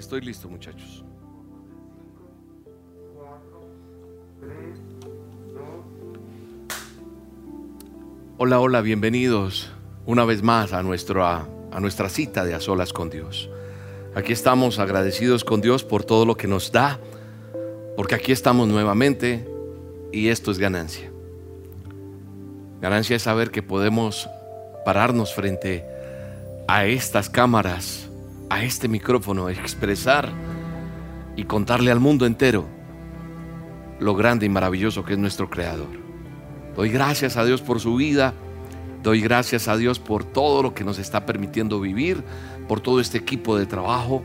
Estoy listo, muchachos. Hola, hola, bienvenidos una vez más a nuestra, a nuestra cita de a solas con Dios. Aquí estamos agradecidos con Dios por todo lo que nos da, porque aquí estamos nuevamente y esto es ganancia. Ganancia es saber que podemos pararnos frente a estas cámaras, a este micrófono, expresar y contarle al mundo entero lo grande y maravilloso que es nuestro Creador. Doy gracias a Dios por su vida. Doy gracias a Dios por todo lo que nos está permitiendo vivir, por todo este equipo de trabajo,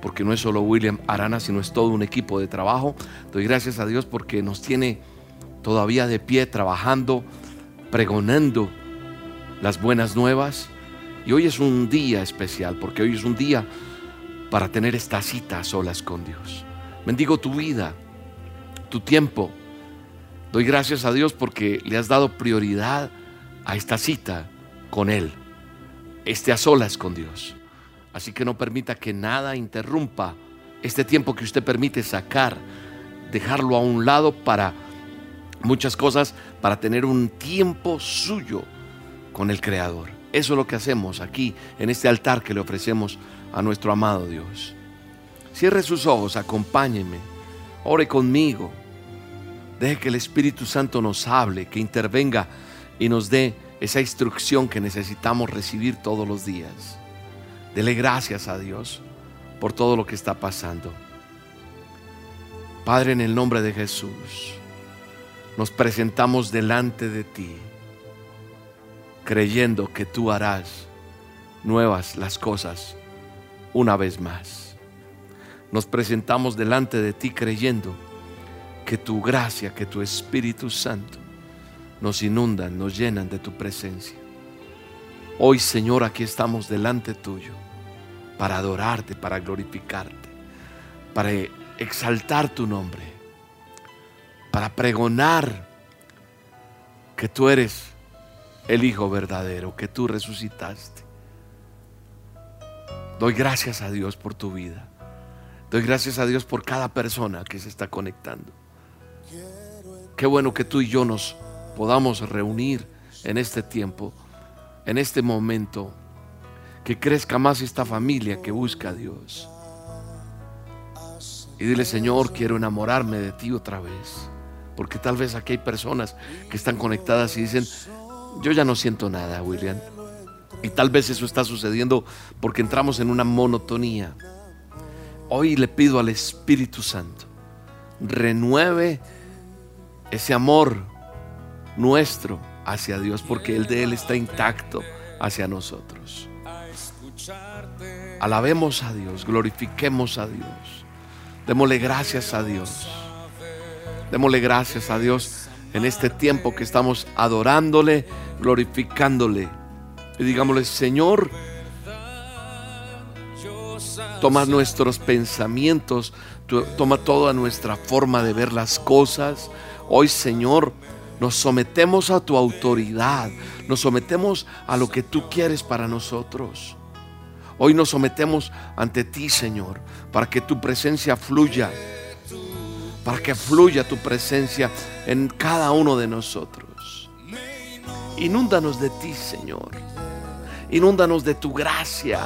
porque no es solo William Arana, sino es todo un equipo de trabajo. Doy gracias a Dios porque nos tiene todavía de pie trabajando, pregonando las buenas nuevas. Y hoy es un día especial, porque hoy es un día para tener esta cita a solas con Dios. Bendigo tu vida, tu tiempo Doy gracias a Dios porque le has dado prioridad a esta cita con Él, este a solas con Dios. Así que no permita que nada interrumpa este tiempo que usted permite sacar, dejarlo a un lado para muchas cosas, para tener un tiempo suyo con el Creador. Eso es lo que hacemos aquí, en este altar que le ofrecemos a nuestro amado Dios. Cierre sus ojos, acompáñeme, ore conmigo. Deje que el Espíritu Santo nos hable, que intervenga y nos dé esa instrucción que necesitamos recibir todos los días. Dele gracias a Dios por todo lo que está pasando. Padre, en el nombre de Jesús, nos presentamos delante de ti, creyendo que tú harás nuevas las cosas una vez más. Nos presentamos delante de ti creyendo que tu gracia, que tu Espíritu Santo nos inundan, nos llenan de tu presencia. Hoy, Señor, aquí estamos delante tuyo para adorarte, para glorificarte, para exaltar tu nombre, para pregonar que tú eres el Hijo verdadero, que tú resucitaste. Doy gracias a Dios por tu vida. Doy gracias a Dios por cada persona que se está conectando. Qué bueno que tú y yo nos podamos reunir en este tiempo, en este momento, que crezca más esta familia que busca a Dios. Y dile, Señor, quiero enamorarme de ti otra vez. Porque tal vez aquí hay personas que están conectadas y dicen, yo ya no siento nada, William. Y tal vez eso está sucediendo porque entramos en una monotonía. Hoy le pido al Espíritu Santo, renueve ese amor nuestro hacia Dios, porque el de Él está intacto hacia nosotros. Alabemos a Dios, glorifiquemos a Dios, démosle gracias a Dios, démosle gracias a Dios en este tiempo que estamos adorándole, glorificándole. Y digámosle, Señor, toma nuestros pensamientos, toma toda nuestra forma de ver las cosas, Hoy, Señor, nos sometemos a tu autoridad, nos sometemos a lo que tú quieres para nosotros. Hoy nos sometemos ante ti, Señor, para que tu presencia fluya, para que fluya tu presencia en cada uno de nosotros. Inúndanos de ti, Señor. Inúndanos de tu gracia.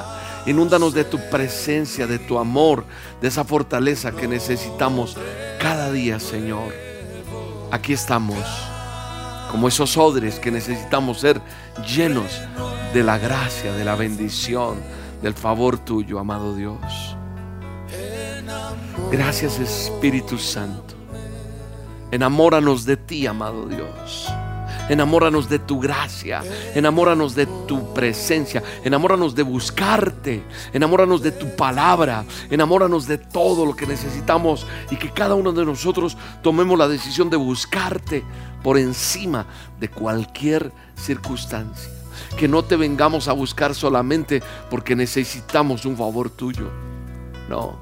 Inúndanos de tu presencia, de tu amor, de esa fortaleza que necesitamos cada día, Señor aquí estamos, como esos odres que necesitamos ser llenos de la gracia, de la bendición, del favor tuyo, amado Dios. Gracias Espíritu Santo. Enamóranos de ti, amado Dios. Enamóranos de tu gracia, enamóranos de tu presencia, enamóranos de buscarte, enamóranos de tu palabra, enamóranos de todo lo que necesitamos y que cada uno de nosotros tomemos la decisión de buscarte por encima de cualquier circunstancia. Que no te vengamos a buscar solamente porque necesitamos un favor tuyo. No,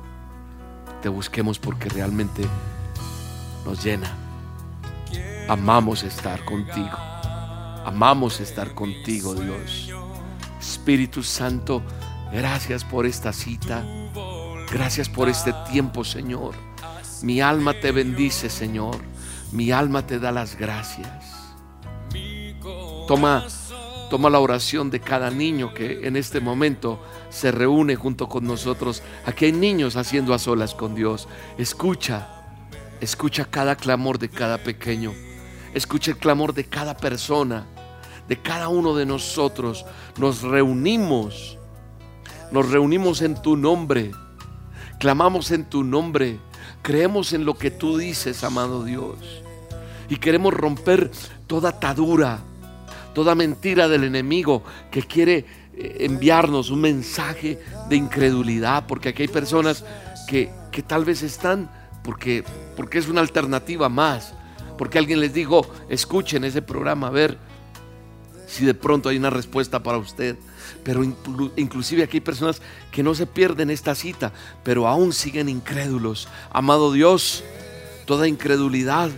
te busquemos porque realmente nos llena Amamos estar contigo. Amamos estar contigo, Dios. Espíritu Santo, gracias por esta cita. Gracias por este tiempo, Señor. Mi alma te bendice, Señor. Mi alma te da las gracias. Toma, toma la oración de cada niño que en este momento se reúne junto con nosotros. Aquí hay niños haciendo a solas con Dios. Escucha, escucha cada clamor de cada pequeño. Escucha el clamor de cada persona, de cada uno de nosotros. Nos reunimos, nos reunimos en tu nombre, clamamos en tu nombre, creemos en lo que tú dices, amado Dios. Y queremos romper toda atadura, toda mentira del enemigo que quiere eh, enviarnos un mensaje de incredulidad, porque aquí hay personas que, que tal vez están porque, porque es una alternativa más porque alguien les dijo, escuchen ese programa, a ver si de pronto hay una respuesta para usted. Pero inclusive aquí hay personas que no se pierden esta cita, pero aún siguen incrédulos. Amado Dios, toda incredulidad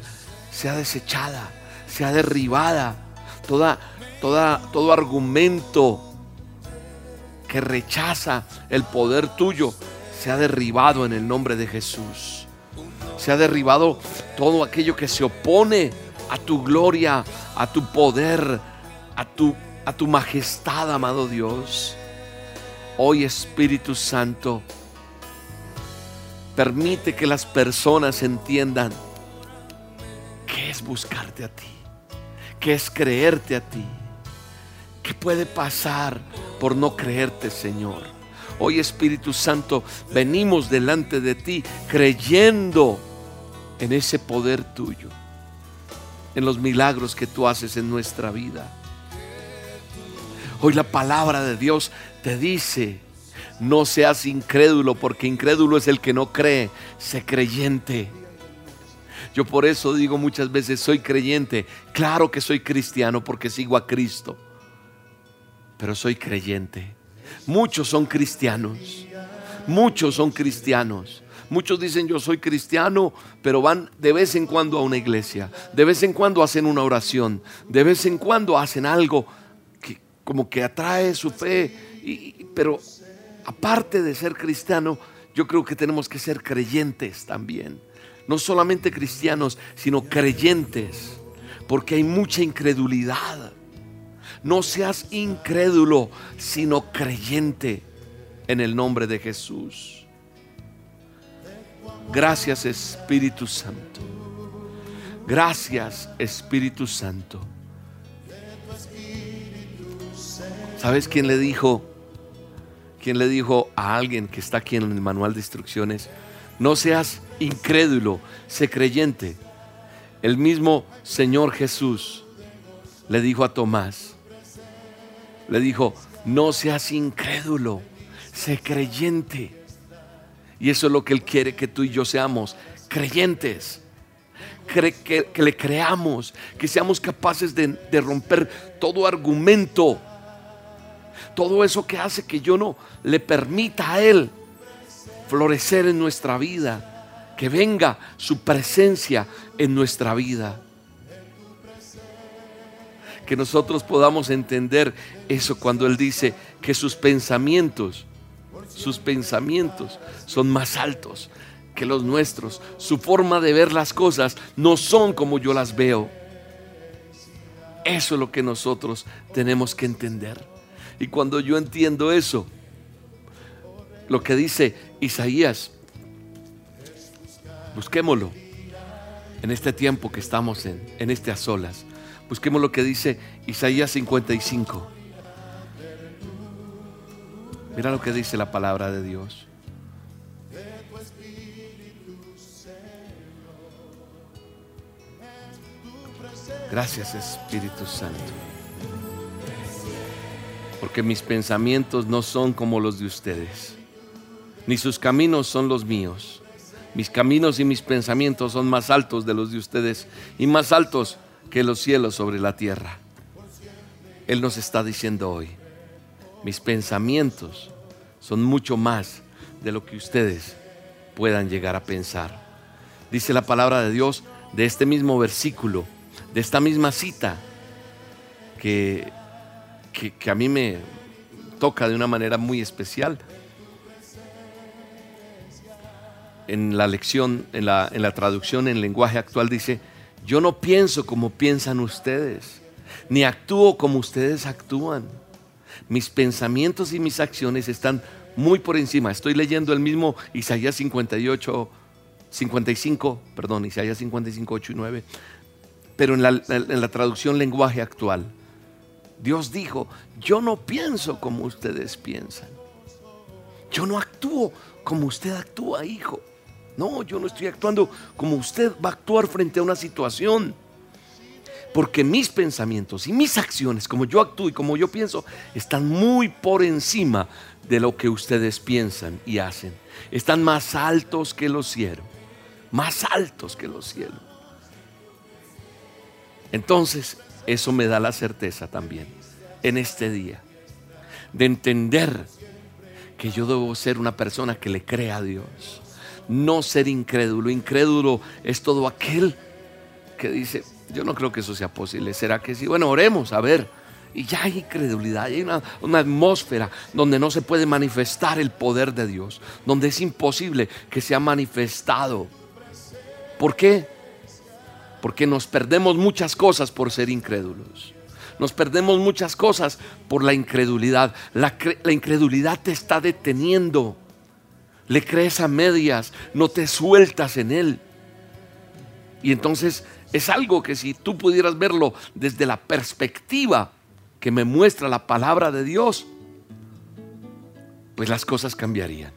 sea desechada, sea derribada. Toda, toda, todo argumento que rechaza el poder tuyo sea derribado en el nombre de Jesús se ha derribado todo aquello que se opone a tu gloria, a tu poder, a tu, a tu majestad, amado Dios. Hoy Espíritu Santo, permite que las personas entiendan qué es buscarte a ti, qué es creerte a ti, qué puede pasar por no creerte, Señor. Hoy Espíritu Santo, venimos delante de ti creyendo en ese poder tuyo, en los milagros que tú haces en nuestra vida. Hoy la palabra de Dios te dice, no seas incrédulo, porque incrédulo es el que no cree, sé creyente. Yo por eso digo muchas veces, soy creyente. Claro que soy cristiano porque sigo a Cristo, pero soy creyente. Muchos son cristianos, muchos son cristianos, Muchos dicen yo soy cristiano, pero van de vez en cuando a una iglesia, de vez en cuando hacen una oración, de vez en cuando hacen algo que como que atrae su fe, pero aparte de ser cristiano, yo creo que tenemos que ser creyentes también. No solamente cristianos, sino creyentes, porque hay mucha incredulidad. No seas incrédulo, sino creyente en el nombre de Jesús. Gracias Espíritu Santo. Gracias Espíritu Santo. ¿Sabes quién le dijo? ¿Quién le dijo a alguien que está aquí en el manual de instrucciones? No seas incrédulo, sé creyente. El mismo Señor Jesús le dijo a Tomás, le dijo, no seas incrédulo, sé creyente. Y eso es lo que Él quiere que tú y yo seamos, creyentes. que, le creamos, que seamos capaces de, romper todo argumento, todo eso que hace que yo no le permita a Él florecer en nuestra vida, que venga su presencia en nuestra vida. Que nosotros podamos entender eso cuando Él dice que sus pensamientos sus pensamientos son más altos que los nuestros. Su forma de ver las cosas no son como yo las veo. Eso es lo que nosotros tenemos que entender. Y cuando yo entiendo eso, lo que dice Isaías, busquémoslo en este tiempo que estamos en, en este a solas. Busquemos lo que dice Isaías 55. Mira lo que dice la palabra de Dios. Gracias Espíritu Santo. Porque mis pensamientos no son como los de ustedes, ni sus caminos son los míos. Mis caminos y mis pensamientos son más altos de los de ustedes y más altos que los cielos sobre la tierra. Él nos está diciendo hoy, mis pensamientos son mucho más de lo que ustedes puedan llegar a pensar. Dice la palabra de Dios de este mismo versículo, de esta misma cita, que, que, a mí me toca de una manera muy especial. en la lección, en la, en la traducción en lenguaje actual dice, yo no pienso como piensan ustedes, ni actúo como ustedes actúan. Mis pensamientos y mis acciones están muy por encima. Estoy leyendo el mismo Isaías 58, 55, perdón, Isaías 55, 8 y 9, pero en la, en la traducción lenguaje actual. Dios dijo, yo no pienso como ustedes piensan. Yo no actúo como usted actúa, hijo. No, yo no estoy actuando como usted va a actuar frente a una situación. Porque mis pensamientos y mis acciones, como yo actúo y como yo pienso, están muy por encima de lo que ustedes piensan y hacen. Están más altos que los cielos. Más altos que los cielos. Entonces, eso me da la certeza también en este día de entender que yo debo ser una persona que le crea a Dios, no ser incrédulo. Incrédulo es todo aquel que dice, yo no creo que eso sea posible. ¿Será que sí? Bueno, oremos, a ver. Y ya hay incredulidad, hay una, una, atmósfera donde no se puede manifestar el poder de Dios, donde es imposible que sea manifestado. ¿Por qué? Porque nos perdemos muchas cosas por ser incrédulos. Nos perdemos muchas cosas por la incredulidad. La, la incredulidad te está deteniendo. Le crees a medias, no te sueltas en él. Y entonces es algo que si tú pudieras verlo desde la perspectiva que me muestra la palabra de Dios, pues las cosas cambiarían.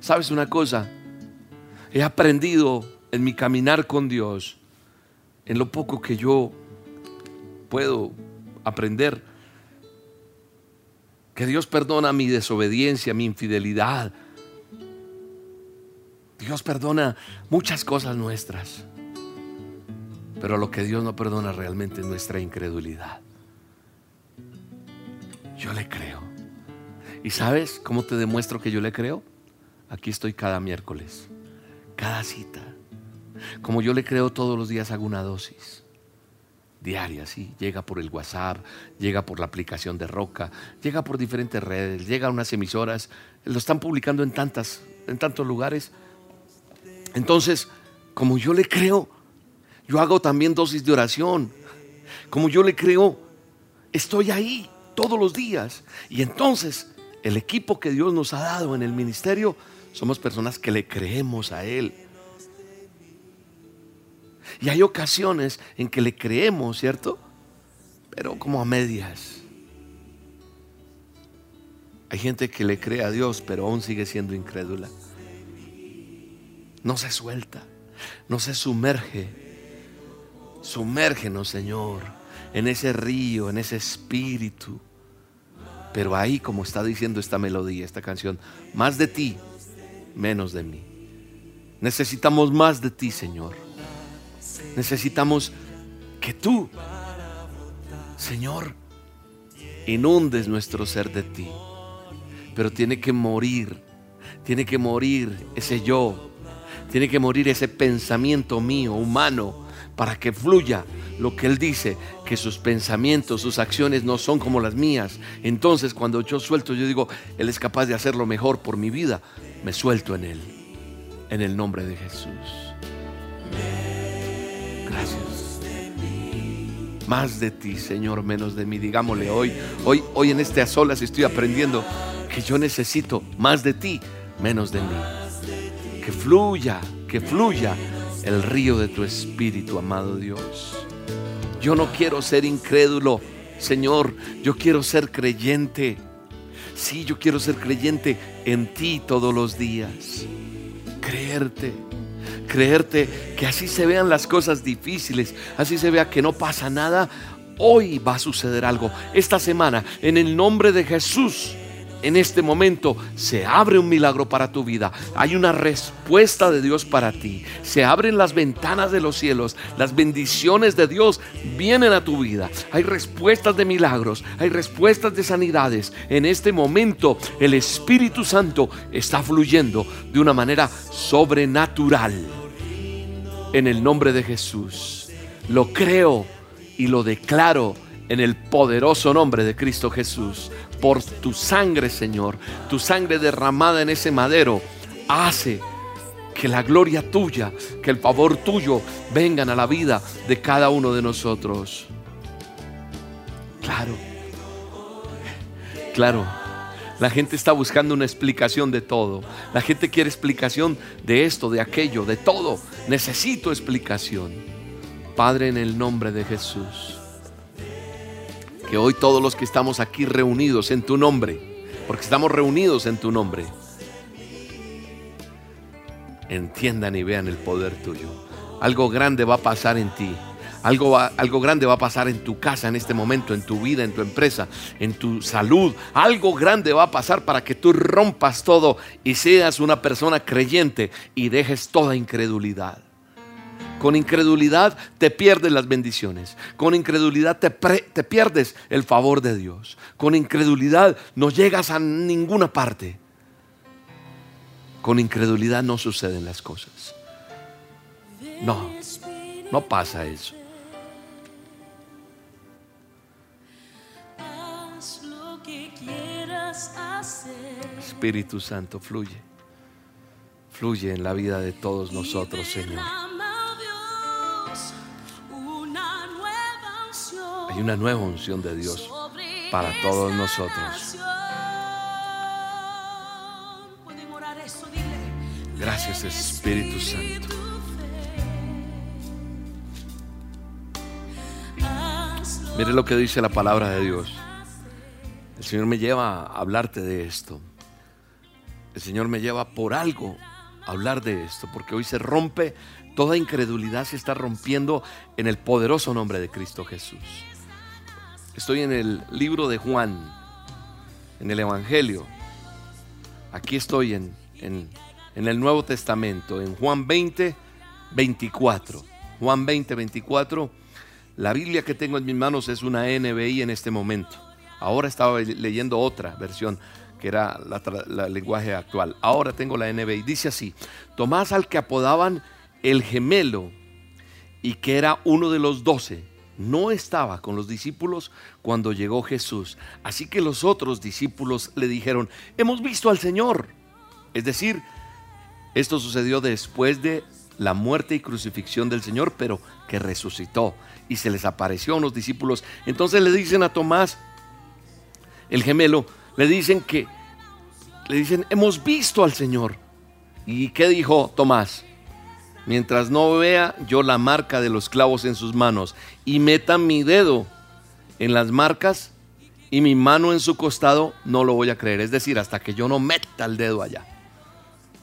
¿Sabes una cosa? He aprendido en mi caminar con Dios, en lo poco que yo puedo aprender, que Dios perdona mi desobediencia, mi infidelidad. Dios perdona muchas cosas nuestras. Pero lo que Dios no perdona realmente es nuestra incredulidad. Yo le creo. ¿Y sabes cómo te demuestro que yo le creo? Aquí estoy cada miércoles, cada cita. Como yo le creo todos los días hago una dosis diaria, sí, llega por el WhatsApp, llega por la aplicación de Roca, llega por diferentes redes, llega a unas emisoras, lo están publicando en tantas, en tantos lugares. Entonces, como yo le creo, yo hago también dosis de oración. Como yo le creo, estoy ahí todos los días. Y entonces, el equipo que Dios nos ha dado en el ministerio, somos personas que le creemos a Él. Y hay ocasiones en que le creemos, ¿cierto? Pero como a medias. Hay gente que le cree a Dios, pero aún sigue siendo incrédula. No se suelta, no se sumerge. Sumérgenos, Señor, en ese río, en ese espíritu. Pero ahí, como está diciendo esta melodía, esta canción, más de ti, menos de mí. Necesitamos más de ti, Señor. Necesitamos que tú, Señor, inundes nuestro ser de ti. Pero tiene que morir, tiene que morir ese yo, tiene que morir ese pensamiento mío, humano, para que fluya lo que Él dice, que sus pensamientos, sus acciones no son como las mías. Entonces cuando yo suelto, yo digo, Él es capaz de hacer lo mejor por mi vida, me suelto en Él, en el nombre de Jesús. Gracias. Más de ti, Señor, menos de mí. Digámosle hoy, hoy, hoy en este a solas estoy aprendiendo que yo necesito más de ti, menos de mí. Que fluya, que fluya el río de tu espíritu, amado Dios. Yo no quiero ser incrédulo, Señor, yo quiero ser creyente. Sí, yo quiero ser creyente en ti todos los días. Creerte creerte que así se vean las cosas difíciles, así se vea que no pasa nada, hoy va a suceder algo. Esta semana, en el nombre de Jesús, en este momento se abre un milagro para tu vida. Hay una respuesta de Dios para ti. Se abren las ventanas de los cielos. Las bendiciones de Dios vienen a tu vida. Hay respuestas de milagros. Hay respuestas de sanidades. En este momento el Espíritu Santo está fluyendo de una manera sobrenatural. En el nombre de Jesús. Lo creo y lo declaro en el poderoso nombre de Cristo Jesús. por tu sangre, Señor, tu sangre derramada en ese madero, hace que la gloria tuya, que el favor tuyo vengan a la vida de cada uno de nosotros. Claro, claro. La gente está buscando una explicación de todo. La gente quiere explicación de esto, de aquello, de todo. Necesito explicación. Padre, en el nombre de Jesús. Que hoy todos los que estamos aquí reunidos en tu nombre, porque estamos reunidos en tu nombre, entiendan y vean el poder tuyo. Algo grande va a pasar en ti. Algo, algo grande va a pasar en tu casa en este momento, en tu vida, en tu empresa, en tu salud. Algo grande va a pasar para que tú rompas todo y seas una persona creyente y dejes toda incredulidad. Con incredulidad te pierdes las bendiciones. Con incredulidad te, te, pierdes el favor de Dios. Con incredulidad no llegas a ninguna parte. Con incredulidad no suceden las cosas. No, no pasa eso. Espíritu Santo, fluye. Fluye en la vida de todos nosotros, Señor. Hay una nueva unción de Dios para todos nosotros. Gracias, Espíritu Santo. Mire lo que dice la palabra de Dios. El Señor me lleva a hablarte de esto. El Señor me lleva por algo a hablar de esto, porque hoy se rompe, toda incredulidad se está rompiendo en el poderoso nombre de Cristo Jesús. Estoy en el libro de Juan, en el Evangelio. Aquí estoy en, en, en el Nuevo Testamento, en Juan 20, 24. Juan 20, 24. La Biblia que tengo en mis manos es una NBI en este momento. Ahora estaba leyendo otra versión que era el lenguaje actual. Ahora tengo la NBI. Dice así, Tomás al que apodaban el gemelo y que era uno de los doce, no estaba con los discípulos cuando llegó Jesús. Así que los otros discípulos le dijeron, hemos visto al Señor. Es decir, esto sucedió después de la muerte y crucifixión del Señor, pero que resucitó y se les apareció a unos discípulos. Entonces le dicen a Tomás, el gemelo, le dicen que, le dicen, hemos visto al Señor. ¿Y qué dijo Tomás? Mientras no vea yo la marca de los clavos en sus manos y meta mi dedo en las marcas y mi mano en su costado, no lo voy a creer. Es decir, hasta que yo no meta el dedo allá,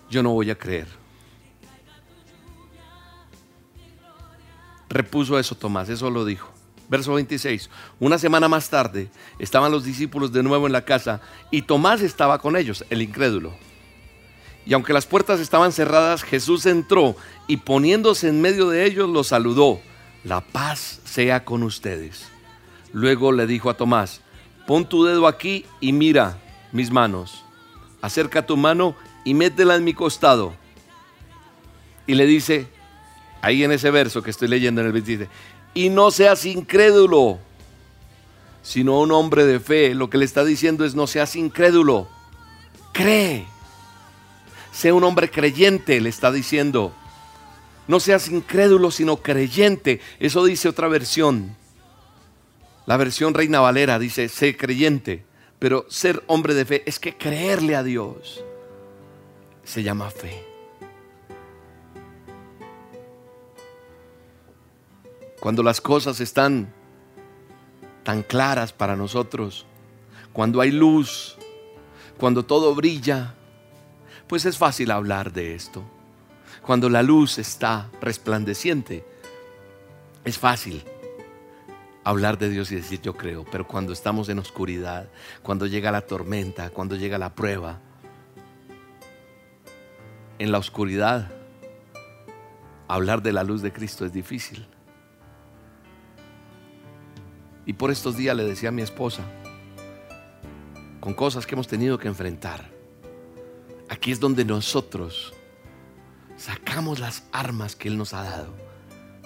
yo no voy a creer. Repuso eso Tomás, eso lo dijo. Verso 26. Una semana más tarde estaban los discípulos de nuevo en la casa y Tomás estaba con ellos, el incrédulo. Y aunque las puertas estaban cerradas, Jesús entró y poniéndose en medio de ellos los saludó. La paz sea con ustedes. Luego le dijo a Tomás, pon tu dedo aquí y mira mis manos. Acerca tu mano y métela en mi costado. Y le dice, ahí en ese verso que estoy leyendo en el 27, y no seas incrédulo, sino un hombre de fe. Lo que le está diciendo es no seas incrédulo, cree. Sea un hombre creyente, le está diciendo. No seas incrédulo, sino creyente. Eso dice otra versión. La versión Reina Valera dice, sé creyente. Pero ser hombre de fe es que creerle a Dios se llama fe. Cuando las cosas están tan claras para nosotros, cuando hay luz, cuando todo brilla, pues es fácil hablar de esto. Cuando la luz está resplandeciente, es fácil hablar de Dios y decir yo creo, pero cuando estamos en oscuridad, cuando llega la tormenta, cuando llega la prueba, en la oscuridad, hablar de la luz de Cristo es difícil. Y por estos días le decía a mi esposa, con cosas que hemos tenido que enfrentar, aquí es donde nosotros sacamos las armas que Él nos ha dado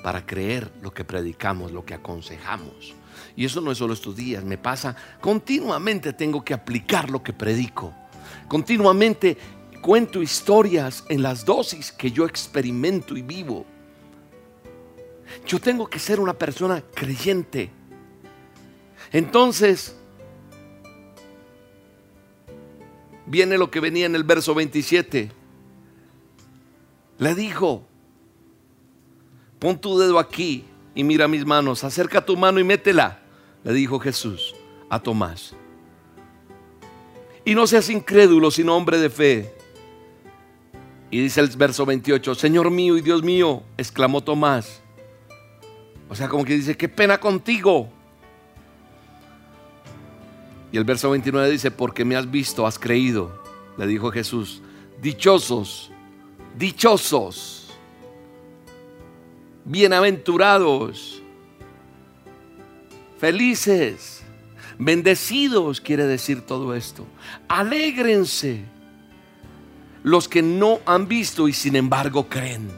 para creer lo que predicamos, lo que aconsejamos, Y eso no es solo estos días, me pasa continuamente tengo que aplicar lo que predico. Continuamente cuento historias en las dosis que yo experimento y vivo. Yo tengo que ser una persona creyente. Entonces, viene lo que venía en el verso 27. Le dijo, pon tu dedo aquí y mira mis manos, acerca tu mano y métela, le dijo Jesús a Tomás. Y no seas incrédulo, sino hombre de fe. Y dice el verso 28, Señor mío y Dios mío, exclamó Tomás. O sea, como que dice, qué pena contigo. Y el verso 29 dice, porque me has visto, has creído. Le dijo Jesús, dichosos, dichosos, bienaventurados, felices, bendecidos, quiere decir todo esto. Alégrense los que no han visto y sin embargo creen.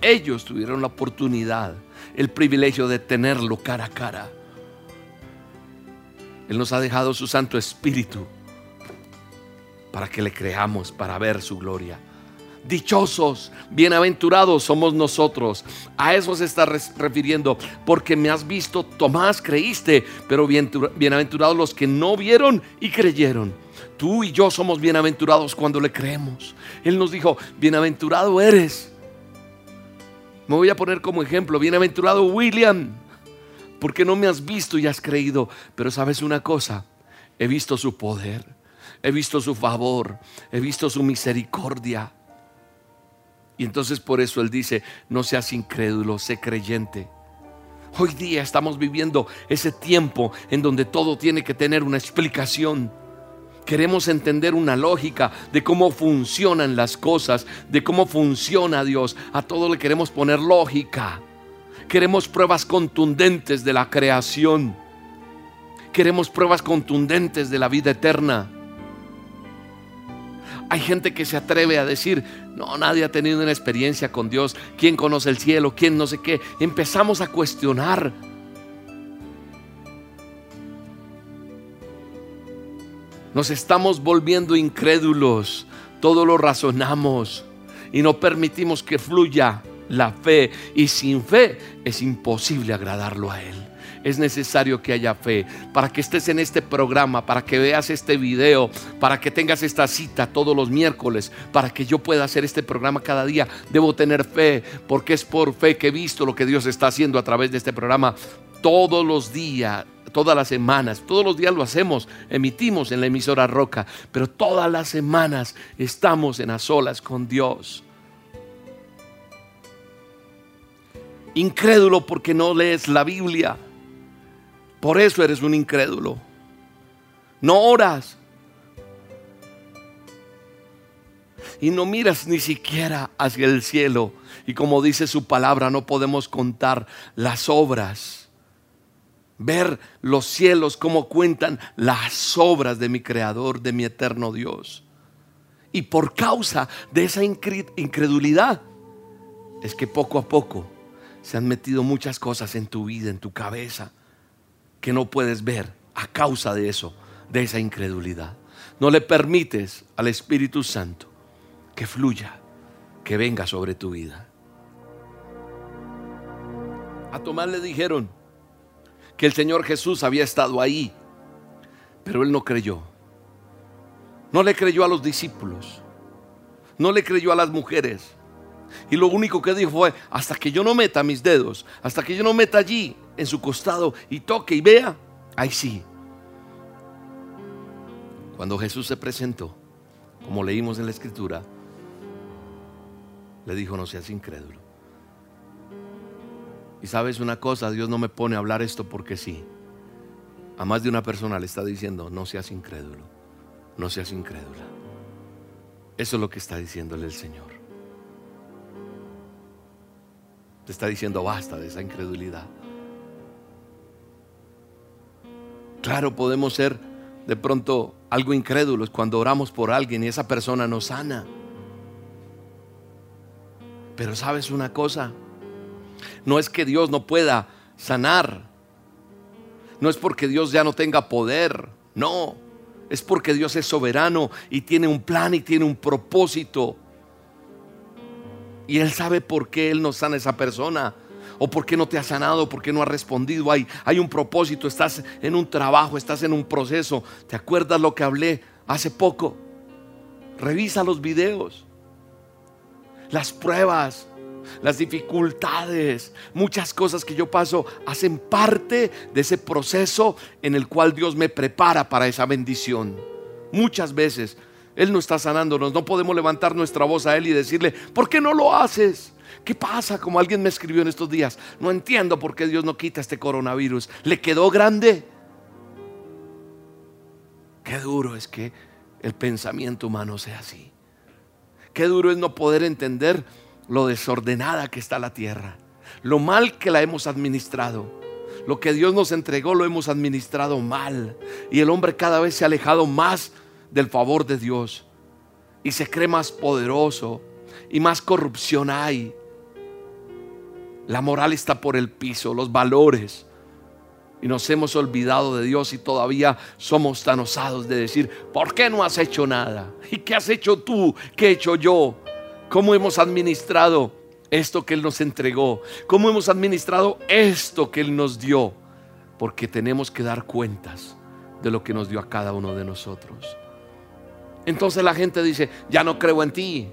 Ellos tuvieron la oportunidad, el privilegio de tenerlo cara a cara. Él nos ha dejado su Santo Espíritu para que le creamos, para ver su gloria. Dichosos, bienaventurados somos nosotros. A eso se está refiriendo. Porque me has visto, Tomás, creíste, pero bienaventurados los que no vieron y creyeron. Tú y yo somos bienaventurados cuando le creemos. Él nos dijo, bienaventurado eres. Me voy a poner como ejemplo, bienaventurado William, porque no me has visto y has creído. Pero sabes una cosa, he visto su poder, he visto su favor, he visto su misericordia. Y entonces por eso Él dice, no seas incrédulo, sé creyente. Hoy día estamos viviendo ese tiempo en donde todo tiene que tener una explicación. Queremos entender una lógica de cómo funcionan las cosas, de cómo funciona Dios. A todo le queremos poner lógica. Queremos pruebas contundentes de la creación. Queremos pruebas contundentes de la vida eterna. Hay gente que se atreve a decir, no, nadie ha tenido una experiencia con Dios. ¿Quién conoce el cielo? ¿Quién no sé qué? Empezamos a cuestionar Nos estamos volviendo incrédulos. Todo lo razonamos y no permitimos que fluya la fe. Y sin fe es imposible agradarlo a Él. Es necesario que haya fe para que estés en este programa, para que veas este video, para que tengas esta cita todos los miércoles, para que yo pueda hacer este programa cada día. Debo tener fe, porque es por fe que he visto lo que Dios está haciendo a través de este programa todos los días todas las semanas, todos los días lo hacemos, emitimos en la emisora Roca, pero todas las semanas estamos en a solas con Dios. Incrédulo porque no lees la Biblia. Por eso eres un incrédulo. No oras. Y no miras ni siquiera hacia el cielo. Y como dice su palabra, no podemos contar las obras ver los cielos como cuentan las obras de mi Creador, de mi eterno Dios. Y por causa de esa incredulidad es que poco a poco se han metido muchas cosas en tu vida, en tu cabeza, que no puedes ver a causa de eso, de esa incredulidad. No le permites al Espíritu Santo que fluya, que venga sobre tu vida. A Tomás le dijeron, que el Señor Jesús había estado ahí, pero él no creyó. No le creyó a los discípulos, no le creyó a las mujeres. Y lo único que dijo fue, hasta que yo no meta mis dedos, hasta que yo no meta allí en su costado y toque y vea, ahí sí. Cuando Jesús se presentó, como leímos en la escritura, le dijo, no seas incrédulo. Y sabes una cosa, Dios no me pone a hablar esto porque sí. A más de una persona le está diciendo, no seas incrédulo, no seas incrédula. Eso es lo que está diciéndole el Señor. Te está diciendo, basta de esa incredulidad. Claro, podemos ser de pronto algo incrédulos cuando oramos por alguien y esa persona nos sana. Pero sabes una cosa, no es que Dios no pueda sanar. No es porque Dios ya no tenga poder, no. Es porque Dios es soberano y tiene un plan y tiene un propósito. Y Él sabe por qué Él no sana a esa persona. O por qué no te ha sanado, por qué no ha respondido. Hay, hay un propósito, estás en un trabajo, estás en un proceso. ¿Te acuerdas lo que hablé hace poco? Revisa los videos. Las pruebas, las dificultades, muchas cosas que yo paso hacen parte de ese proceso en el cual Dios me prepara para esa bendición. Muchas veces Él no está sanándonos, no podemos levantar nuestra voz a Él y decirle, ¿por qué no lo haces? ¿Qué pasa? Como alguien me escribió en estos días, no entiendo por qué Dios no quita este coronavirus. ¿Le quedó grande? Qué duro es que el pensamiento humano sea así. Qué duro es no poder entender lo desordenada que está la tierra, lo mal que la hemos administrado. Lo que Dios nos entregó lo hemos administrado mal. Y el hombre cada vez se ha alejado más del favor de Dios. Y se cree más poderoso. Y más corrupción hay. La moral está por el piso, los valores. Y nos hemos olvidado de Dios y todavía somos tan osados de decir, ¿por qué no has hecho nada? ¿Y qué has hecho tú? ¿Qué he hecho yo? cómo hemos administrado esto que Él nos entregó, cómo hemos administrado esto que Él nos dio, porque tenemos que dar cuentas de lo que nos dio a cada uno de nosotros. Entonces la gente dice, ya no creo en ti,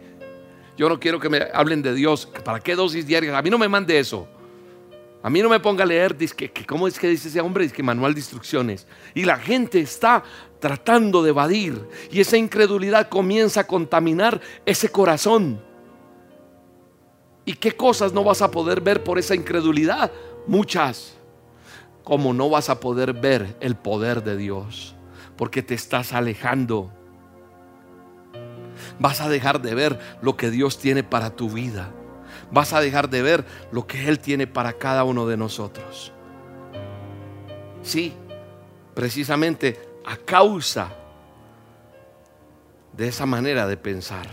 yo no quiero que me hablen de Dios, ¿para qué dosis diarias? A mí no me mande eso. A mí no me ponga a leer, que, ¿cómo es que dice ese hombre? Dice que manual de instrucciones. Y la gente está tratando de evadir. Y esa incredulidad comienza a contaminar ese corazón. ¿Y qué cosas no vas a poder ver por esa incredulidad? Muchas. Como no vas a poder ver el poder de Dios. Porque te estás alejando. Vas a dejar de ver lo que Dios tiene para tu vida vas a dejar de ver lo que Él tiene para cada uno de nosotros. Sí, precisamente a causa de esa manera de pensar,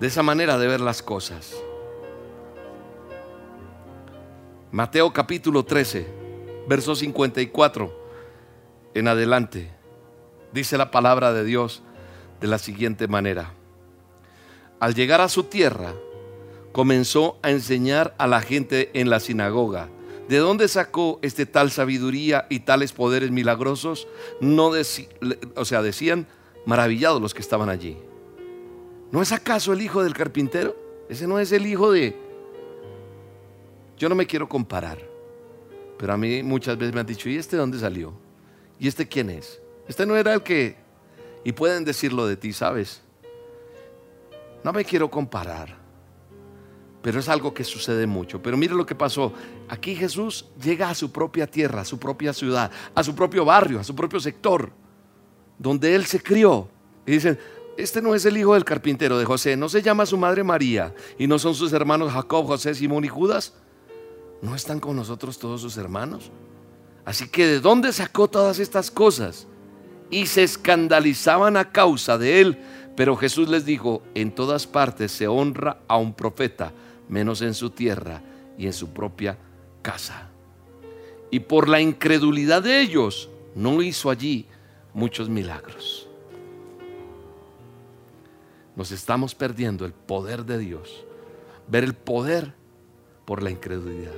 de esa manera de ver las cosas. Mateo capítulo 13, verso 54 en adelante, dice la palabra de Dios de la siguiente manera. Al llegar a su tierra, comenzó a enseñar a la gente en la sinagoga. ¿De dónde sacó este tal sabiduría y tales poderes milagrosos? No o sea, decían maravillados los que estaban allí. ¿No es acaso el hijo del carpintero? Ese no es el hijo de... Yo no me quiero comparar, pero a mí muchas veces me han dicho, ¿y este dónde salió? ¿Y este quién es? Este no era el que... Y pueden decirlo de ti, ¿sabes? No me quiero comparar. Pero es algo que sucede mucho. Pero mire lo que pasó. Aquí Jesús llega a su propia tierra, a su propia ciudad, a su propio barrio, a su propio sector, donde él se crió. Y dicen, este no es el hijo del carpintero de José, no se llama su madre María, y no son sus hermanos Jacob, José, Simón y Judas. ¿No están con nosotros todos sus hermanos? Así que ¿de dónde sacó todas estas cosas? Y se escandalizaban a causa de él. Pero Jesús les dijo, en todas partes se honra a un profeta menos en su tierra y en su propia casa. Y por la incredulidad de ellos, no hizo allí muchos milagros. Nos estamos perdiendo el poder de Dios. Ver el poder por la incredulidad.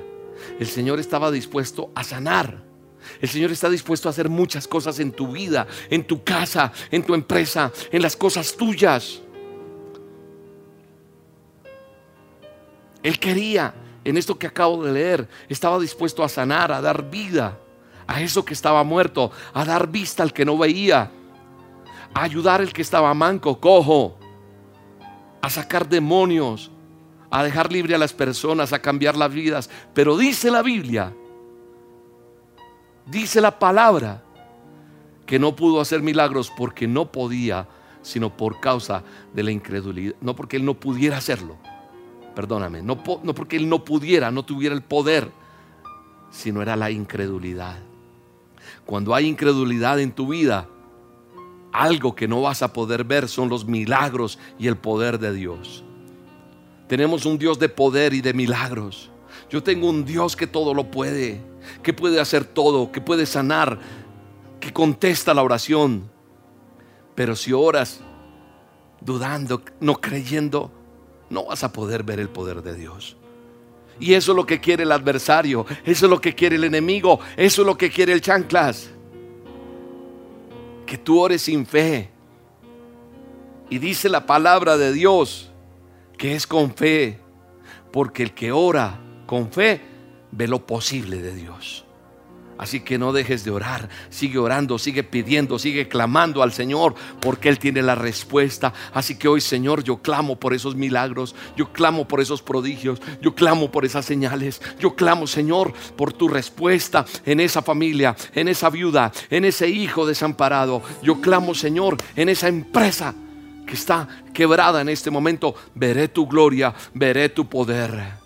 El Señor estaba dispuesto a sanar. El Señor está dispuesto a hacer muchas cosas en tu vida, en tu casa, en tu empresa, en las cosas tuyas. Él quería, en esto que acabo de leer, estaba dispuesto a sanar, a dar vida a eso que estaba muerto, a dar vista al que no veía, a ayudar al que estaba manco, cojo, a sacar demonios, a dejar libre a las personas, a cambiar las vidas. Pero dice la Biblia, dice la palabra, que no pudo hacer milagros porque no podía, sino por causa de la incredulidad, no porque él no pudiera hacerlo perdóname, no, porque él no pudiera, no tuviera el poder, sino era la incredulidad. Cuando hay incredulidad en tu vida, algo que no vas a poder ver son los milagros y el poder de Dios. Tenemos un Dios de poder y de milagros. Yo tengo un Dios que todo lo puede, que puede hacer todo, que puede sanar, que contesta la oración. Pero si oras dudando, no creyendo, no vas a poder ver el poder de Dios. Y eso es lo que quiere el adversario, eso es lo que quiere el enemigo, eso es lo que quiere el chanclas. Que tú ores sin fe. Y dice la palabra de Dios que es con fe, porque el que ora con fe ve lo posible de Dios. Así que no dejes de orar, sigue orando, sigue pidiendo, sigue clamando al Señor, porque Él tiene la respuesta. Así que hoy, Señor, yo clamo por esos milagros, yo clamo por esos prodigios, yo clamo por esas señales, yo clamo, Señor, por tu respuesta en esa familia, en esa viuda, en ese hijo desamparado. Yo clamo, Señor, en esa empresa que está quebrada en este momento. Veré tu gloria, veré tu poder.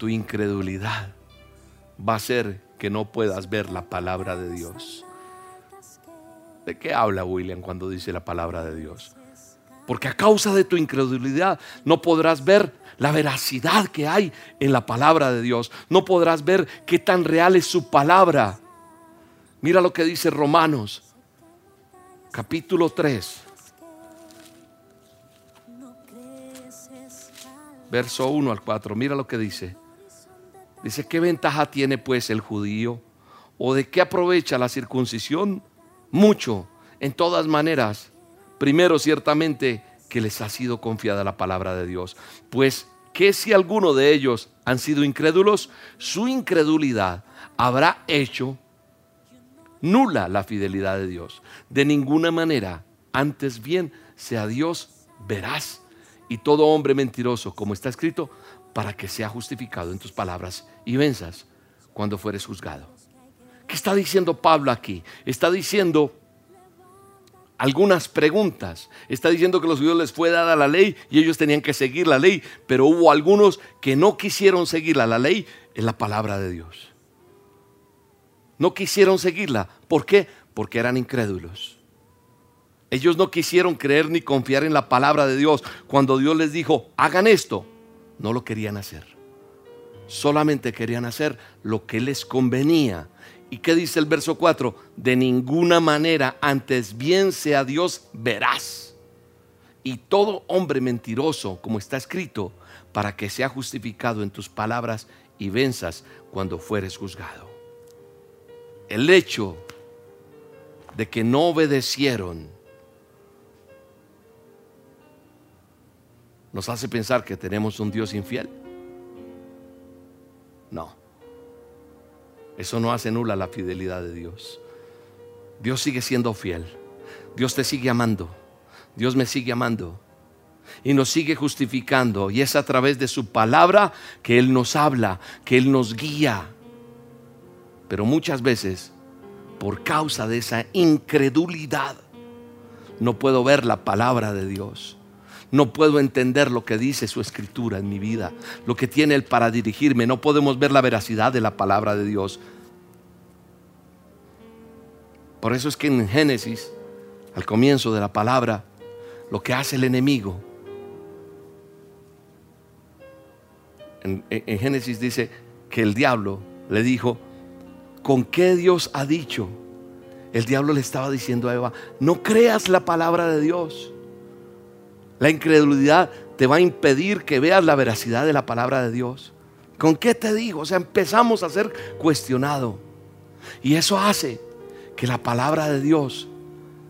Tu incredulidad va a ser que no puedas ver la palabra de Dios. ¿De qué habla William cuando dice la palabra de Dios? Porque a causa de tu incredulidad no podrás ver la veracidad que hay en la palabra de Dios. No podrás ver qué tan real es su palabra. Mira lo que dice Romanos, capítulo 3. Verso 1 al 4. Mira lo que dice. Dice, ¿qué ventaja tiene pues el judío? ¿O de qué aprovecha la circuncisión? Mucho, en todas maneras. Primero, ciertamente, que les ha sido confiada la palabra de Dios. Pues, ¿qué si alguno de ellos han sido incrédulos? Su incredulidad habrá hecho nula la fidelidad de Dios. De ninguna manera, antes bien, sea Dios veraz y todo hombre mentiroso, como está escrito, para que sea justificado en tus palabras y venzas cuando fueres juzgado. ¿Qué está diciendo Pablo aquí? Está diciendo algunas preguntas. Está diciendo que los judíos les fue dada la ley y ellos tenían que seguir la ley, pero hubo algunos que no quisieron seguirla. La ley es la palabra de Dios. No quisieron seguirla. ¿Por qué? Porque eran incrédulos. Ellos no quisieron creer ni confiar en la palabra de Dios. Cuando Dios les dijo, hagan esto, no lo querían hacer. Solamente querían hacer lo que les convenía. ¿Y qué dice el verso 4? De ninguna manera, antes bien sea Dios verás. Y todo hombre mentiroso, como está escrito, para que sea justificado en tus palabras y venzas cuando fueres juzgado. El hecho de que no obedecieron nos hace pensar que tenemos un Dios infiel. No. Eso no hace nula la fidelidad de Dios. Dios sigue siendo fiel. Dios te sigue amando. Dios me sigue amando. Y nos sigue justificando. Y es a través de su palabra que Él nos habla, que Él nos guía. Pero muchas veces, por causa de esa incredulidad, no puedo ver la palabra de Dios no puedo entender lo que dice su escritura en mi vida, lo que tiene Él para dirigirme. No podemos ver la veracidad de la palabra de Dios. Por eso es que en Génesis, al comienzo de la palabra, lo que hace el enemigo, en, en Génesis dice que el diablo le dijo, ¿con qué Dios ha dicho? El diablo le estaba diciendo a Eva, no creas la palabra de Dios. La incredulidad te va a impedir que veas la veracidad de la palabra de Dios. ¿Con qué te digo? O sea, empezamos a ser cuestionado. Y eso hace que la palabra de Dios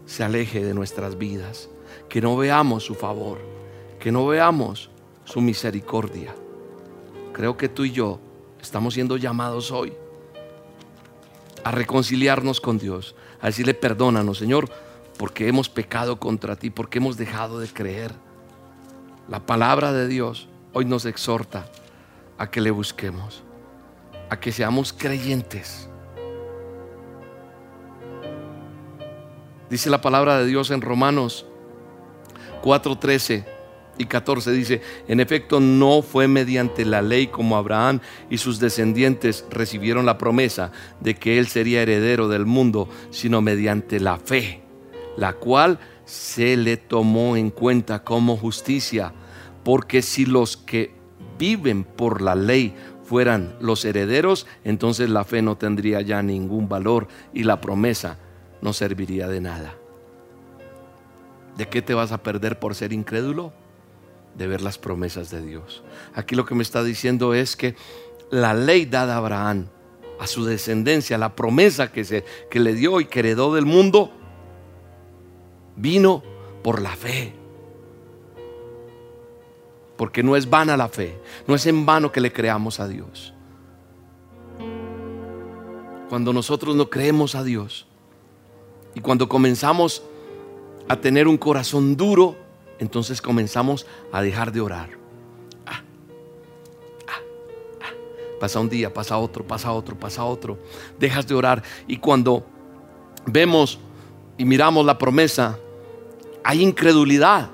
se aleje de nuestras vidas, que no veamos su favor, que no veamos su misericordia. Creo que tú y yo estamos siendo llamados hoy a reconciliarnos con Dios, a decirle perdónanos, Señor porque hemos pecado contra ti, porque hemos dejado de creer. La palabra de Dios hoy nos exhorta a que le busquemos, a que seamos creyentes. Dice la palabra de Dios en Romanos 4:13 y 14 dice, en efecto no fue mediante la ley como Abraham y sus descendientes recibieron la promesa de que él sería heredero del mundo, sino mediante la fe la cual se le tomó en cuenta como justicia porque si los que viven por la ley fueran los herederos, entonces la fe no tendría ya ningún valor y la promesa no serviría de nada. ¿De qué te vas a perder por ser incrédulo? De ver las promesas de Dios. Aquí lo que me está diciendo es que la ley dada a Abraham, a su descendencia, la promesa que, se, que le dio y que heredó del mundo, vino por la fe. Porque no es vana la fe, no es en vano que le creamos a Dios. Cuando nosotros no creemos a Dios y cuando comenzamos a tener un corazón duro, entonces comenzamos a dejar de orar. Ah, ah, ah. Pasa un día, pasa otro, pasa otro, pasa otro. Dejas de orar y cuando vemos y miramos la promesa, hay incredulidad.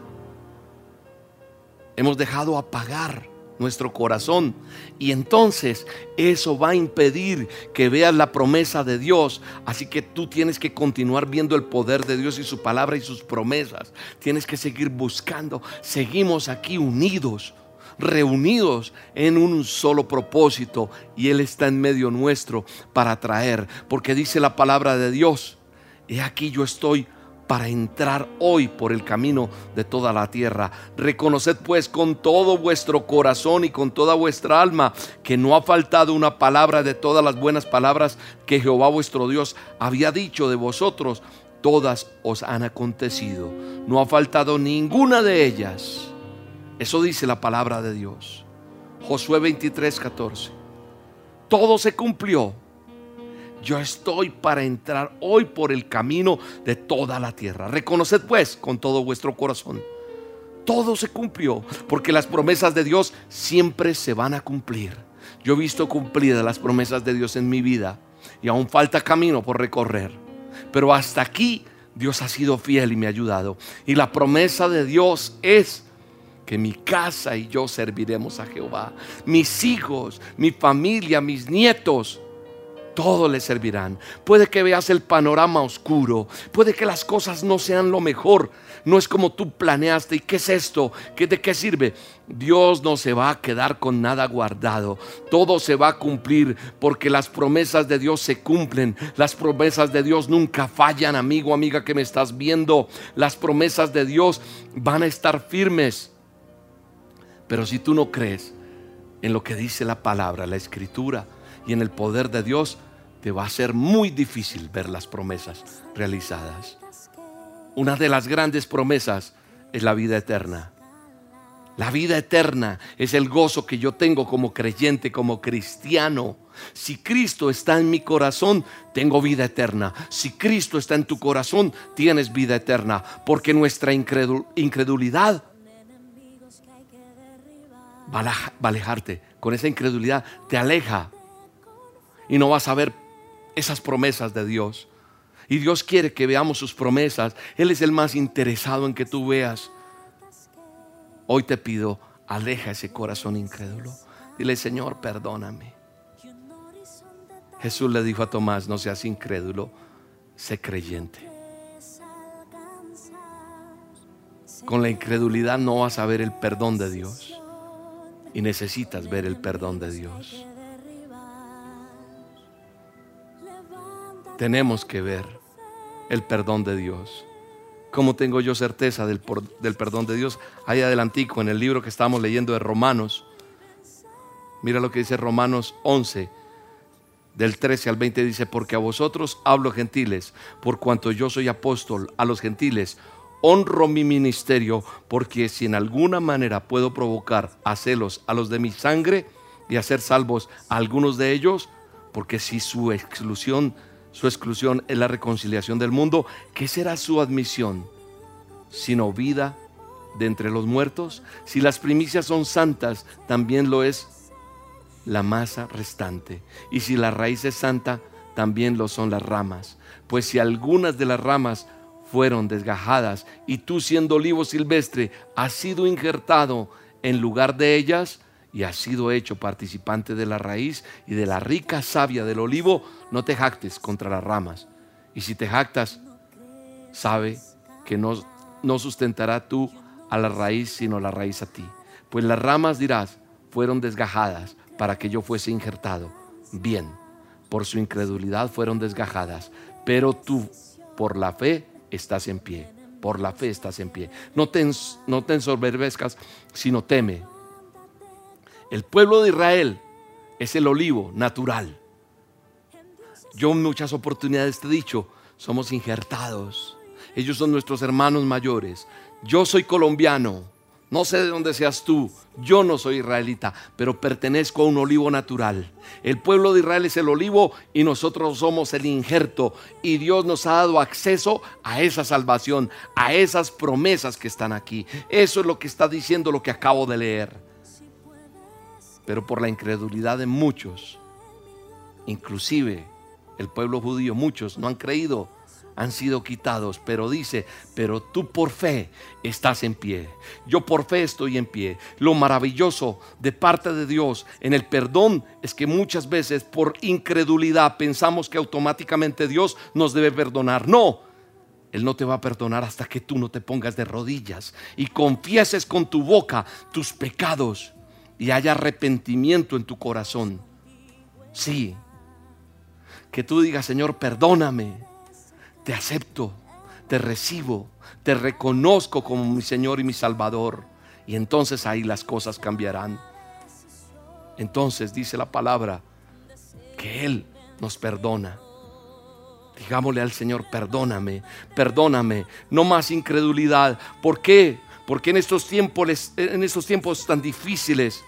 Hemos dejado apagar nuestro corazón. Y entonces eso va a impedir que veas la promesa de Dios. Así que tú tienes que continuar viendo el poder de Dios y su palabra y sus promesas. Tienes que seguir buscando. Seguimos aquí unidos, reunidos en un solo propósito. Y Él está en medio nuestro para traer. Porque dice la palabra de Dios. Y aquí yo estoy para entrar hoy por el camino de toda la tierra. Reconoced pues con todo vuestro corazón y con toda vuestra alma que no ha faltado una palabra de todas las buenas palabras que Jehová vuestro Dios había dicho de vosotros. Todas os han acontecido. No ha faltado ninguna de ellas. Eso dice la palabra de Dios. Josué 23, 14. Todo se cumplió yo estoy para entrar hoy por el camino de toda la tierra. Reconoced pues con todo vuestro corazón. Todo se cumplió porque las promesas de Dios siempre se van a cumplir. Yo he visto cumplidas las promesas de Dios en mi vida y aún falta camino por recorrer. Pero hasta aquí Dios ha sido fiel y me ha ayudado. Y la promesa de Dios es que mi casa y yo serviremos a Jehová. Mis hijos, mi familia, mis nietos todo le servirán. Puede que veas el panorama oscuro, puede que las cosas no sean lo mejor, no es como tú planeaste. ¿Y qué es esto? ¿Qué, ¿De qué sirve? Dios no se va a quedar con nada guardado. Todo se va a cumplir porque las promesas de Dios se cumplen. Las promesas de Dios nunca fallan, amigo, amiga que me estás viendo. Las promesas de Dios van a estar firmes. Pero si tú no crees en lo que dice la palabra, la escritura y en el poder de Dios, te va a ser muy difícil ver las promesas realizadas. Una de las grandes promesas es la vida eterna. La vida eterna es el gozo que yo tengo como creyente, como cristiano. Si Cristo está en mi corazón, tengo vida eterna. Si Cristo está en tu corazón, tienes vida eterna. Porque nuestra incredulidad va a alejarte. Con esa incredulidad te aleja. Y no vas a ver esas promesas de Dios. Y Dios quiere que veamos sus promesas. Él es el más interesado en que tú veas. Hoy te pido, aleja ese corazón incrédulo. Dile, Señor, perdóname. Jesús le dijo a Tomás, no seas incrédulo, sé creyente. Con la incredulidad no vas a ver el perdón de Dios. Y necesitas ver el perdón de Dios. Tenemos que ver el perdón de Dios. ¿Cómo tengo yo certeza del, del perdón de Dios? Ahí adelantico en el libro que estamos leyendo de Romanos. Mira lo que dice Romanos 11, del 13 al 20 dice, porque a vosotros hablo gentiles, por cuanto yo soy apóstol a los gentiles, honro mi ministerio, porque si en alguna manera puedo provocar a celos a los de mi sangre y hacer salvos a algunos de ellos, porque si su exclusión su exclusión es la reconciliación del mundo. ¿Qué será su admisión? Sino vida de entre los muertos. Si las primicias son santas, también lo es la masa restante. Y si la raíz es santa, también lo son las ramas. Pues si algunas de las ramas fueron desgajadas y tú siendo olivo silvestre has sido injertado en lugar de ellas, y has sido hecho participante de la raíz y de la rica savia del olivo, no te jactes contra las ramas. Y si te jactas, sabe que no, no sustentará tú a la raíz, sino la raíz a ti. Pues las ramas, dirás, fueron desgajadas para que yo fuese injertado. Bien, por su incredulidad fueron desgajadas, pero tú por la fe estás en pie. Por la fe estás en pie. No te, no te ensoberbezcas, sino teme. El pueblo de Israel es el olivo natural. Yo en muchas oportunidades te he dicho, somos injertados. Ellos son nuestros hermanos mayores. Yo soy colombiano. No sé de dónde seas tú. Yo no soy israelita, pero pertenezco a un olivo natural. El pueblo de Israel es el olivo y nosotros somos el injerto. Y Dios nos ha dado acceso a esa salvación, a esas promesas que están aquí. Eso es lo que está diciendo lo que acabo de leer. Pero por la incredulidad de muchos, inclusive el pueblo judío, muchos no han creído, han sido quitados, pero dice, pero tú por fe estás en pie. Yo por fe estoy en pie. Lo maravilloso de parte de Dios en el perdón es que muchas veces por incredulidad pensamos que automáticamente Dios nos debe perdonar. No, Él no te va a perdonar hasta que tú no te pongas de rodillas y confieses con tu boca tus pecados y haya arrepentimiento en tu corazón. Sí, que tú digas, Señor, perdóname, te acepto, te recibo, te reconozco como mi Señor y mi Salvador. Y entonces ahí las cosas cambiarán. Entonces dice la palabra que Él nos perdona. Digámosle al Señor, perdóname, perdóname, no más incredulidad. ¿Por qué? Porque en estos tiempos, en estos tiempos tan difíciles,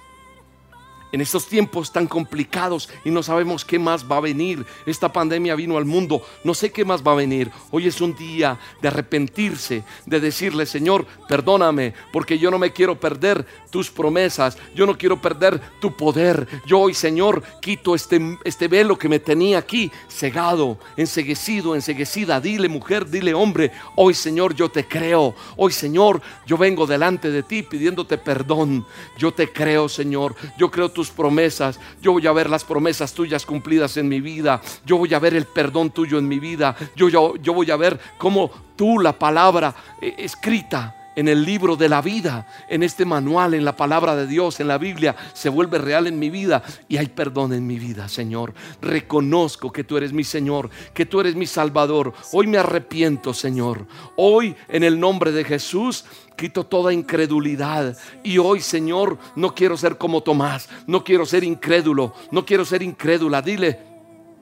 en estos tiempos tan complicados y no sabemos qué más va a venir. Esta pandemia vino al mundo, no sé qué más va a venir. Hoy es un día de arrepentirse, de decirle, Señor, perdóname, porque yo no me quiero perder tus promesas, yo no quiero perder tu poder. Yo hoy, Señor, quito este, este velo que me tenía aquí cegado, enseguecido, enseguecida. Dile, mujer, dile, hombre, hoy, Señor, yo te creo. Hoy, Señor, yo vengo delante de ti pidiéndote perdón. Yo te creo, Señor. Yo creo tus promesas. Yo voy a ver las promesas tuyas cumplidas en mi vida. Yo voy a ver el perdón tuyo en mi vida. Yo, yo, voy a ver cómo tú, la palabra eh, escrita, en el libro de la vida, en este manual, en la palabra de Dios, en la Biblia, se vuelve real en mi vida y hay perdón en mi vida, Señor. Reconozco que tú eres mi Señor, que tú eres mi Salvador. Hoy me arrepiento, Señor. Hoy, en el nombre de Jesús, quito toda incredulidad. Y hoy, Señor, no quiero ser como Tomás, no quiero ser incrédulo, no quiero ser incrédula. Dile,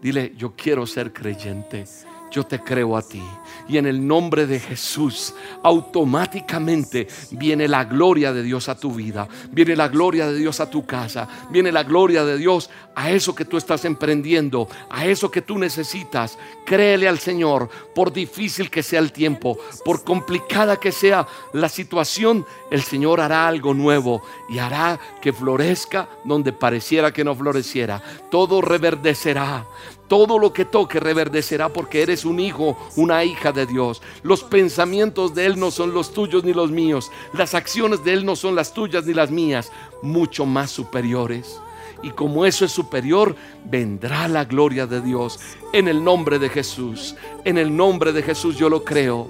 dile, yo quiero ser creyente yo te creo a ti. Y en el nombre de Jesús, automáticamente viene la gloria de Dios a tu vida, viene la gloria de Dios a tu casa, viene la gloria de Dios a eso que tú estás emprendiendo, a eso que tú necesitas. Créele al Señor, por difícil que sea el tiempo, por complicada que sea la situación, el Señor hará algo nuevo y hará que florezca donde pareciera que no floreciera. Todo reverdecerá. Todo lo que toque reverdecerá porque eres un hijo, una hija de Dios. Los pensamientos de Él no son los tuyos ni los míos. Las acciones de Él no son las tuyas ni las mías. Mucho más superiores. Y como eso es superior, vendrá la gloria de Dios en el nombre de Jesús. En el nombre de Jesús yo lo creo.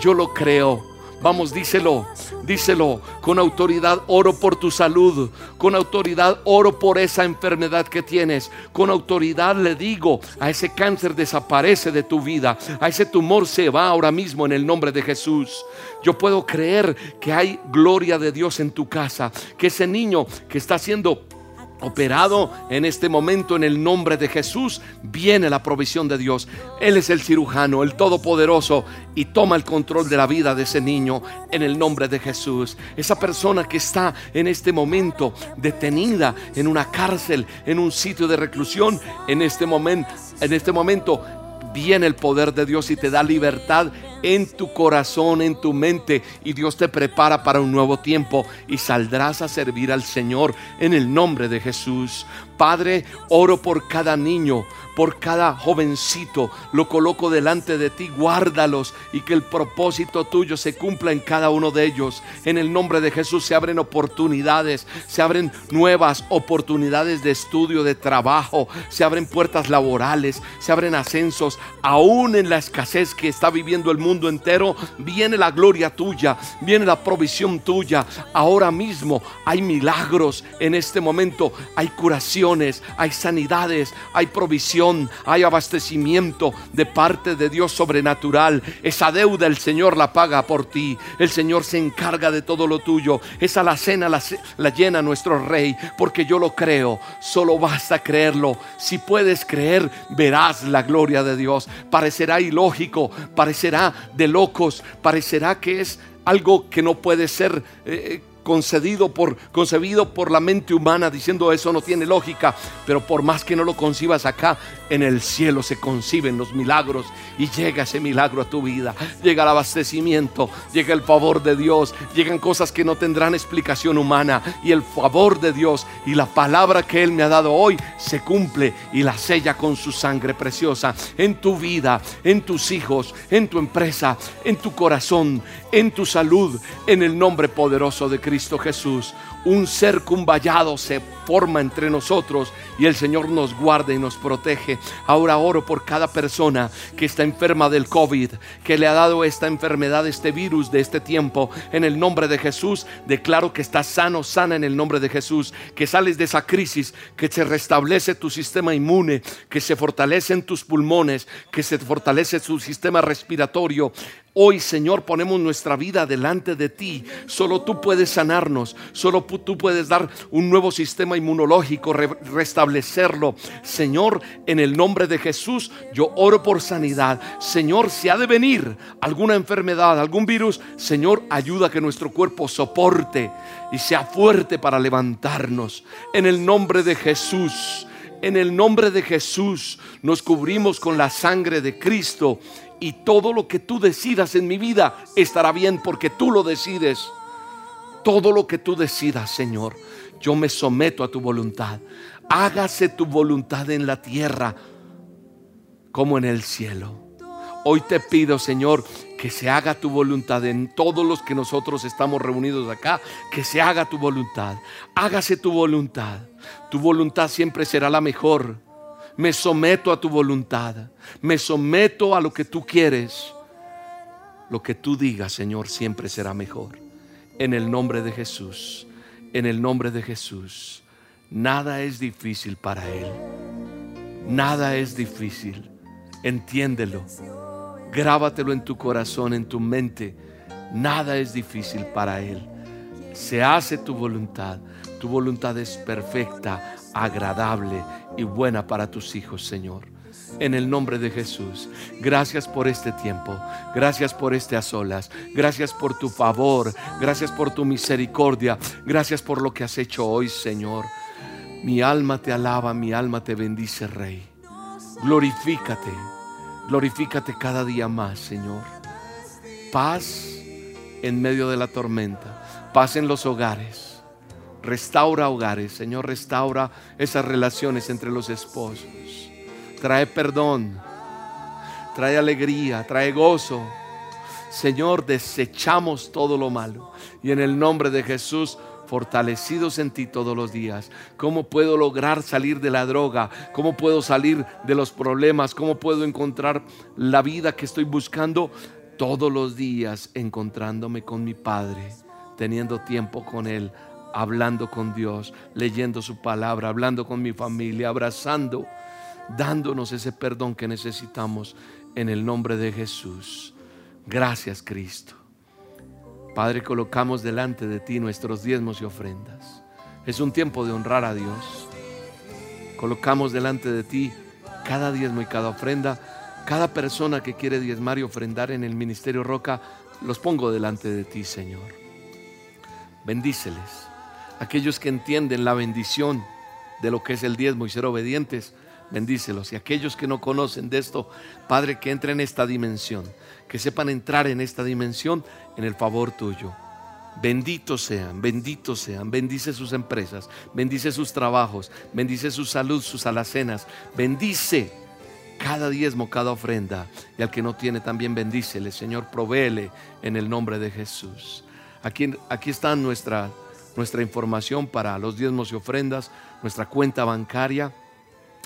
Yo lo creo. Vamos, díselo, díselo. Con autoridad oro por tu salud. Con autoridad oro por esa enfermedad que tienes. Con autoridad le digo, a ese cáncer desaparece de tu vida. A ese tumor se va ahora mismo en el nombre de Jesús. Yo puedo creer que hay gloria de Dios en tu casa. Que ese niño que está siendo operado en este momento en el nombre de Jesús, viene la provisión de Dios. Él es el cirujano, el todopoderoso, y toma el control de la vida de ese niño en el nombre de Jesús. Esa persona que está en este momento detenida en una cárcel, en un sitio de reclusión, en este momento, en este momento viene el poder de Dios y te da libertad en tu corazón, en tu mente, y Dios te prepara para un nuevo tiempo y saldrás a servir al Señor en el nombre de Jesús. Padre, oro por cada niño, por cada jovencito, lo coloco delante de ti, guárdalos y que el propósito tuyo se cumpla en cada uno de ellos. En el nombre de Jesús se abren oportunidades, se abren nuevas oportunidades de estudio, de trabajo, se abren puertas laborales, se abren ascensos, aún en la escasez que está viviendo el mundo mundo entero, viene la gloria tuya, viene la provisión tuya. Ahora mismo hay milagros en este momento, hay curaciones, hay sanidades, hay provisión, hay abastecimiento de parte de Dios sobrenatural. Esa deuda el Señor la paga por ti. El Señor se encarga de todo lo tuyo. Esa la cena la, la llena nuestro Rey, porque yo lo creo. Solo basta creerlo. Si puedes creer, verás la gloria de Dios. Parecerá ilógico, parecerá de locos, parecerá que es algo que no puede ser eh, concedido por, concebido por la mente humana, diciendo eso no tiene lógica, pero por más que no lo concibas acá, en el cielo se conciben los milagros y llega ese milagro a tu vida, llega el abastecimiento, llega el favor de Dios, llegan cosas que no tendrán explicación humana y el favor de Dios y la palabra que Él me ha dado hoy se cumple y la sella con su sangre preciosa en tu vida, en tus hijos, en tu empresa, en tu corazón, en tu salud, en el nombre poderoso de Cristo. Jesús, un vallado se forma entre nosotros y el Señor nos guarda y nos protege. Ahora oro por cada persona que está enferma del COVID, que le ha dado esta enfermedad, este virus de este tiempo. En el nombre de Jesús, declaro que estás sano, sana en el nombre de Jesús, que sales de esa crisis, que se restablece tu sistema inmune, que se fortalecen tus pulmones, que se fortalece tu sistema respiratorio. Hoy, Señor, ponemos nuestra vida delante de ti. Solo tú puedes sanarnos. Solo tú puedes dar un nuevo sistema inmunológico, restablecerlo. Señor, en el nombre de Jesús, yo oro por sanidad. Señor, si ha de venir alguna enfermedad, algún virus, Señor, ayuda a que nuestro cuerpo soporte y sea fuerte para levantarnos. En el nombre de Jesús. En el nombre de Jesús nos cubrimos con la sangre de Cristo y todo lo que tú decidas en mi vida estará bien porque tú lo decides. Todo lo que tú decidas, Señor, yo me someto a tu voluntad. Hágase tu voluntad en la tierra como en el cielo. Hoy te pido, Señor, que se haga tu voluntad en todos los que nosotros estamos reunidos acá, que se haga tu voluntad. Hágase tu voluntad. Tu voluntad siempre será la mejor me someto a tu voluntad, me someto a lo que tú quieres. Lo que tú digas, Señor, siempre será mejor. En el nombre de Jesús, en el nombre de Jesús, nada es difícil para Él. Nada es difícil. Entiéndelo. Grábatelo en tu corazón, en tu mente. Nada es difícil para Él. Se hace tu voluntad. Tu voluntad es perfecta, agradable y buena para tus hijos, Señor. En el nombre de Jesús. Gracias por este tiempo. Gracias por este a solas. Gracias por tu favor. Gracias por tu misericordia. Gracias por lo que has hecho hoy, Señor. Mi alma te alaba, mi alma te bendice, Rey. Glorifícate. Glorifícate cada día más, Señor. Paz en medio de la tormenta. Paz en los hogares Restaura hogares, Señor, restaura esas relaciones entre los esposos. Trae perdón, trae alegría, trae gozo. Señor, desechamos todo lo malo. Y en el nombre de Jesús, fortalecidos en ti todos los días. ¿Cómo puedo lograr salir de la droga? ¿Cómo puedo salir de los problemas? ¿Cómo puedo encontrar la vida que estoy buscando? Todos los días encontrándome con mi Padre, teniendo tiempo con Él, hablando con Dios, leyendo su palabra, hablando con mi familia, abrazando, dándonos ese perdón que necesitamos en el nombre de Jesús. Gracias Cristo. Padre, colocamos delante de ti nuestros diezmos y ofrendas. Es un tiempo de honrar a Dios. Colocamos delante de ti cada diezmo y cada ofrenda. Cada persona que quiere diezmar y ofrendar en el Ministerio Roca, los pongo delante de ti, Señor. Bendíceles aquellos que entienden la bendición de lo que es el diezmo y ser obedientes, bendícelos. Y aquellos que no conocen de esto, Padre, que entren en esta dimensión, que sepan entrar en esta dimensión en el favor tuyo. Benditos sean, benditos sean, bendice sus empresas, bendice sus trabajos, bendice su salud, sus alacenas, bendice cada diezmo, cada ofrenda. Y al que no tiene también bendícele, Señor, provéele en el nombre de Jesús. Aquí, aquí están nuestras nuestra información para los diezmos y ofrendas, nuestra cuenta bancaria.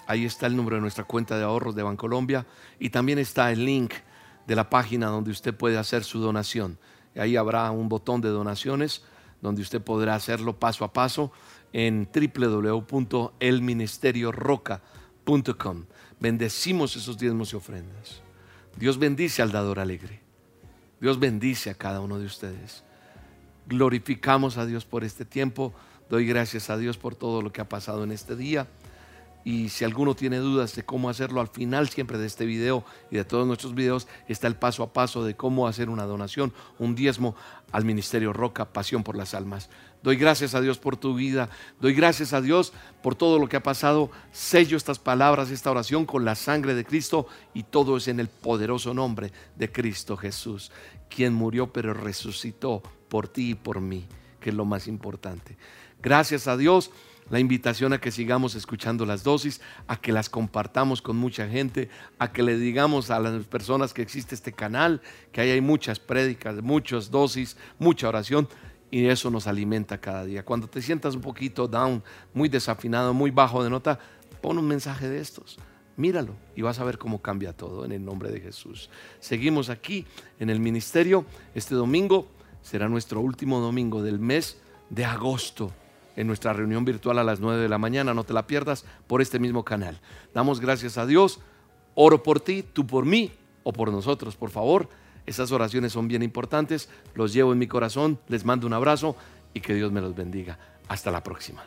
Ahí está el número de nuestra cuenta de ahorros de Bancolombia y también está el link de la página donde usted puede hacer su donación. Ahí habrá un botón de donaciones donde usted podrá hacerlo paso a paso en www.elministerioroca.com. Bendecimos esos diezmos y ofrendas. Dios bendice al dador alegre. Dios bendice a cada uno de ustedes. Glorificamos a Dios por este tiempo. Doy gracias a Dios por todo lo que ha pasado en este día. Y si alguno tiene dudas de cómo hacerlo, al final siempre de este video y de todos nuestros videos está el paso a paso de cómo hacer una donación, un diezmo al Ministerio Roca, Pasión por las Almas. Doy gracias a Dios por tu vida, doy gracias a Dios por todo lo que ha pasado. Sello estas palabras, esta oración con la sangre de Cristo y todo es en el poderoso nombre de Cristo Jesús, quien murió pero resucitó por ti y por mí, que es lo más importante. Gracias a Dios la invitación a que sigamos escuchando las dosis, a que las compartamos con mucha gente, a que le digamos a las personas que existe este canal, que ahí hay muchas prédicas, muchas dosis, mucha oración y eso nos alimenta cada día. Cuando te sientas un poquito down, muy desafinado, muy bajo de nota, pon un mensaje de estos. Míralo y vas a ver cómo cambia todo en el nombre de Jesús. Seguimos aquí en el ministerio. Este domingo será nuestro último domingo del mes de agosto en nuestra reunión virtual a las 9 de la mañana. No te la pierdas por este mismo canal. Damos gracias a Dios. Oro por ti, tú por mí o por nosotros, por favor. Esas oraciones son bien importantes. Los llevo en mi corazón. Les mando un abrazo y que Dios me los bendiga. Hasta la próxima.